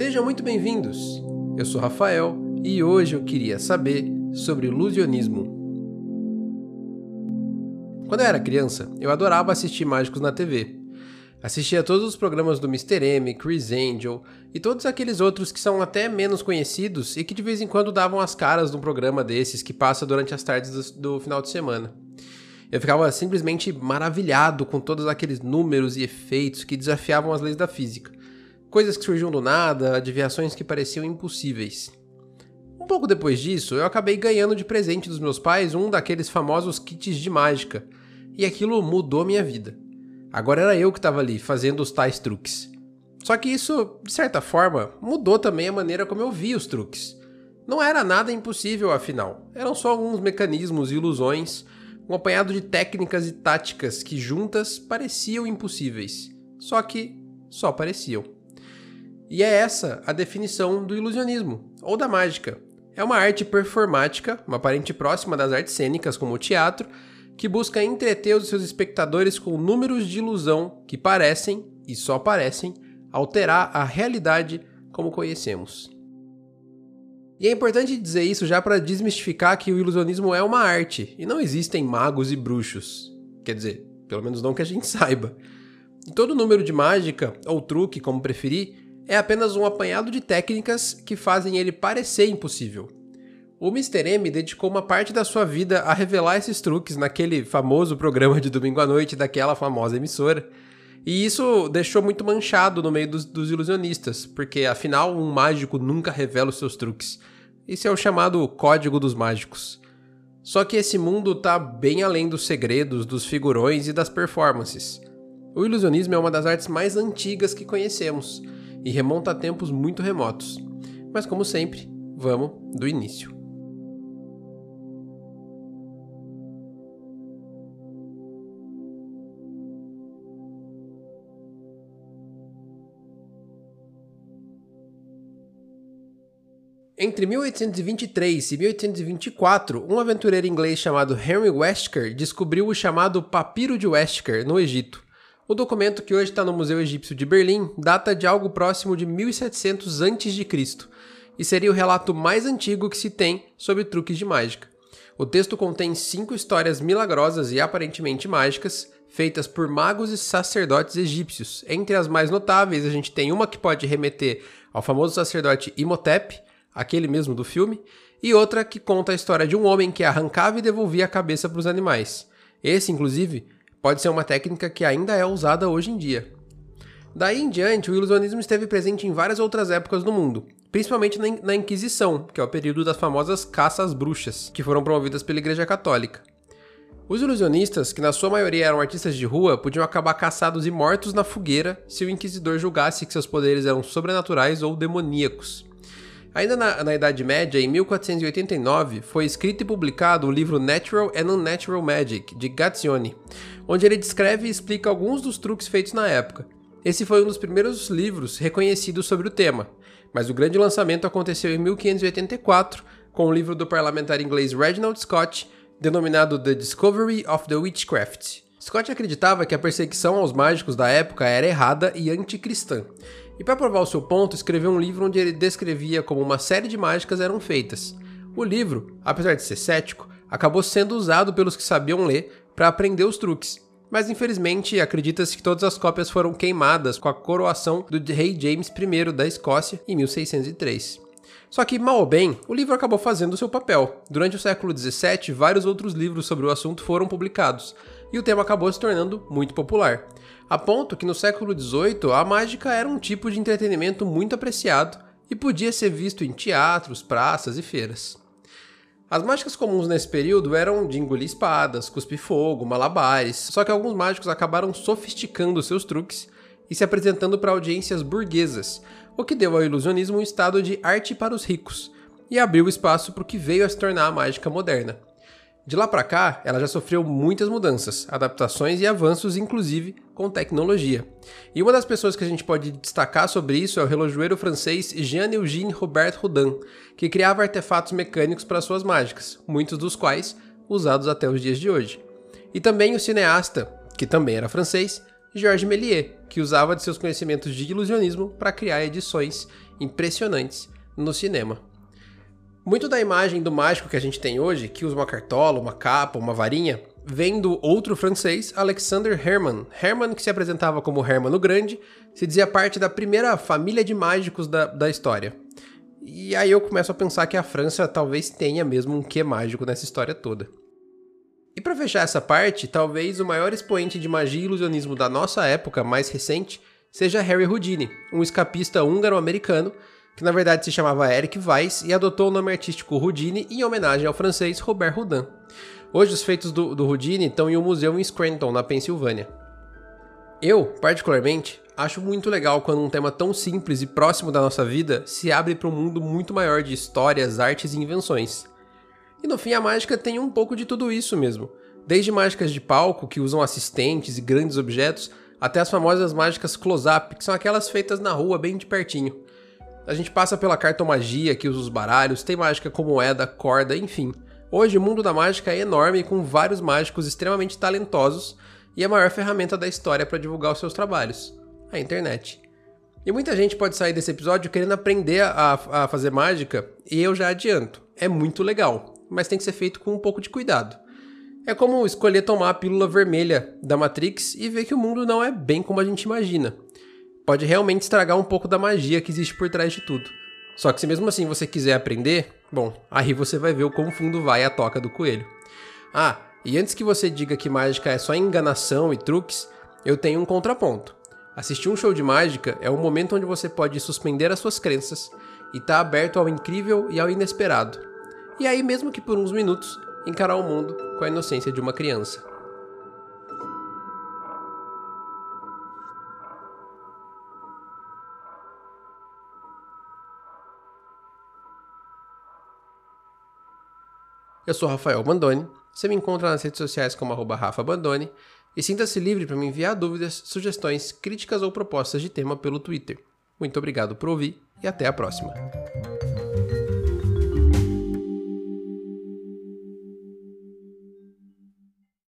Sejam muito bem-vindos! Eu sou Rafael e hoje eu queria saber sobre ilusionismo. Quando eu era criança, eu adorava assistir mágicos na TV. Assistia todos os programas do Mr. M, Chris Angel e todos aqueles outros que são até menos conhecidos e que de vez em quando davam as caras num programa desses que passa durante as tardes do, do final de semana. Eu ficava simplesmente maravilhado com todos aqueles números e efeitos que desafiavam as leis da física. Coisas que surgiam do nada, adivinhações que pareciam impossíveis. Um pouco depois disso, eu acabei ganhando de presente dos meus pais um daqueles famosos kits de mágica, e aquilo mudou minha vida. Agora era eu que estava ali fazendo os tais truques. Só que isso, de certa forma, mudou também a maneira como eu via os truques. Não era nada impossível, afinal. Eram só alguns mecanismos e ilusões, um apanhado de técnicas e táticas que juntas pareciam impossíveis. Só que só pareciam. E é essa a definição do ilusionismo, ou da mágica. É uma arte performática, uma parente próxima das artes cênicas, como o teatro, que busca entreter os seus espectadores com números de ilusão que parecem, e só parecem, alterar a realidade como conhecemos. E é importante dizer isso já para desmistificar que o ilusionismo é uma arte e não existem magos e bruxos. Quer dizer, pelo menos não que a gente saiba. Todo número de mágica, ou truque, como preferir, é apenas um apanhado de técnicas que fazem ele parecer impossível. O Mr. M dedicou uma parte da sua vida a revelar esses truques naquele famoso programa de domingo à noite daquela famosa emissora. E isso deixou muito manchado no meio dos, dos ilusionistas, porque afinal um mágico nunca revela os seus truques. Isso é o chamado Código dos Mágicos. Só que esse mundo está bem além dos segredos, dos figurões e das performances. O ilusionismo é uma das artes mais antigas que conhecemos e remonta a tempos muito remotos. Mas como sempre, vamos do início. Entre 1823 e 1824, um aventureiro inglês chamado Henry Westker descobriu o chamado Papiro de Westker, no Egito. O documento que hoje está no Museu Egípcio de Berlim data de algo próximo de 1700 a.C. e seria o relato mais antigo que se tem sobre truques de mágica. O texto contém cinco histórias milagrosas e aparentemente mágicas, feitas por magos e sacerdotes egípcios. Entre as mais notáveis, a gente tem uma que pode remeter ao famoso sacerdote Imhotep, aquele mesmo do filme, e outra que conta a história de um homem que arrancava e devolvia a cabeça para os animais. Esse, inclusive, pode ser uma técnica que ainda é usada hoje em dia. Daí em diante, o ilusionismo esteve presente em várias outras épocas do mundo, principalmente na Inquisição, que é o período das famosas caças bruxas, que foram promovidas pela Igreja Católica. Os ilusionistas, que na sua maioria eram artistas de rua, podiam acabar caçados e mortos na fogueira se o inquisidor julgasse que seus poderes eram sobrenaturais ou demoníacos. Ainda na, na, Idade Média, em 1489, foi escrito e publicado o livro Natural and Unnatural Magic, de Gazioni, onde ele descreve e explica alguns dos truques feitos na época. Esse foi um dos primeiros livros reconhecidos sobre o tema, mas o grande lançamento aconteceu em 1584, com o livro do parlamentar inglês Reginald Scott, denominado The Discovery of the Witchcraft. Scott acreditava que a perseguição aos mágicos da época era errada e anticristã, e para provar o seu ponto, escreveu um livro onde ele descrevia como uma série de mágicas eram feitas. O livro, apesar de ser cético, acabou sendo usado pelos que sabiam ler para aprender os truques. Mas infelizmente acredita-se que todas as cópias foram queimadas com a coroação do rei James I da Escócia em 1603. Só que, mal ou bem, o livro acabou fazendo seu papel. Durante o século XVII, vários outros livros sobre o assunto foram publicados, e o tema acabou se tornando muito popular a ponto que no século XVIII a mágica era um tipo de entretenimento muito apreciado e podia ser visto em teatros, praças e feiras. As mágicas comuns nesse período eram de engolir espadas, cuspir fogo, malabares, só que alguns mágicos acabaram sofisticando seus truques e se apresentando para audiências burguesas, o que deu ao ilusionismo um estado de arte para os ricos e abriu espaço para o que veio a se tornar a mágica moderna. De lá para cá, ela já sofreu muitas mudanças, adaptações e avanços, inclusive com tecnologia. E uma das pessoas que a gente pode destacar sobre isso é o relojoeiro francês Jean-Eugène Robert Houdin, que criava artefatos mecânicos para suas mágicas, muitos dos quais usados até os dias de hoje. E também o cineasta, que também era francês, Georges Méliès, que usava de seus conhecimentos de ilusionismo para criar edições impressionantes no cinema. Muito da imagem do mágico que a gente tem hoje, que usa uma cartola, uma capa, uma varinha, vem do outro francês, Alexander Hermann. Hermann, que se apresentava como Hermann o Grande, se dizia parte da primeira família de mágicos da, da história. E aí eu começo a pensar que a França talvez tenha mesmo um quê mágico nessa história toda. E para fechar essa parte, talvez o maior expoente de magia e ilusionismo da nossa época mais recente seja Harry Houdini, um escapista húngaro-americano que na verdade se chamava Eric Weiss e adotou o nome artístico Houdini em homenagem ao francês Robert Houdin. Hoje os feitos do, do Houdini estão em um museu em Scranton, na Pensilvânia. Eu, particularmente, acho muito legal quando um tema tão simples e próximo da nossa vida se abre para um mundo muito maior de histórias, artes e invenções. E no fim a mágica tem um pouco de tudo isso mesmo. Desde mágicas de palco, que usam assistentes e grandes objetos, até as famosas mágicas close-up, que são aquelas feitas na rua bem de pertinho. A gente passa pela cartomagia, que usa os baralhos, tem mágica como moeda, corda, enfim. Hoje o mundo da mágica é enorme com vários mágicos extremamente talentosos e a maior ferramenta da história para divulgar os seus trabalhos, a internet. E muita gente pode sair desse episódio querendo aprender a, a fazer mágica, e eu já adianto, é muito legal, mas tem que ser feito com um pouco de cuidado. É como escolher tomar a pílula vermelha da Matrix e ver que o mundo não é bem como a gente imagina pode realmente estragar um pouco da magia que existe por trás de tudo. Só que se mesmo assim você quiser aprender, bom, aí você vai ver o quão fundo vai a toca do coelho. Ah, e antes que você diga que mágica é só enganação e truques, eu tenho um contraponto. Assistir um show de mágica é um momento onde você pode suspender as suas crenças e estar tá aberto ao incrível e ao inesperado. E aí, mesmo que por uns minutos, encarar o mundo com a inocência de uma criança. Eu sou Rafael Bandoni. Você me encontra nas redes sociais como Rafa Bandoni e sinta-se livre para me enviar dúvidas, sugestões, críticas ou propostas de tema pelo Twitter. Muito obrigado por ouvir e até a próxima.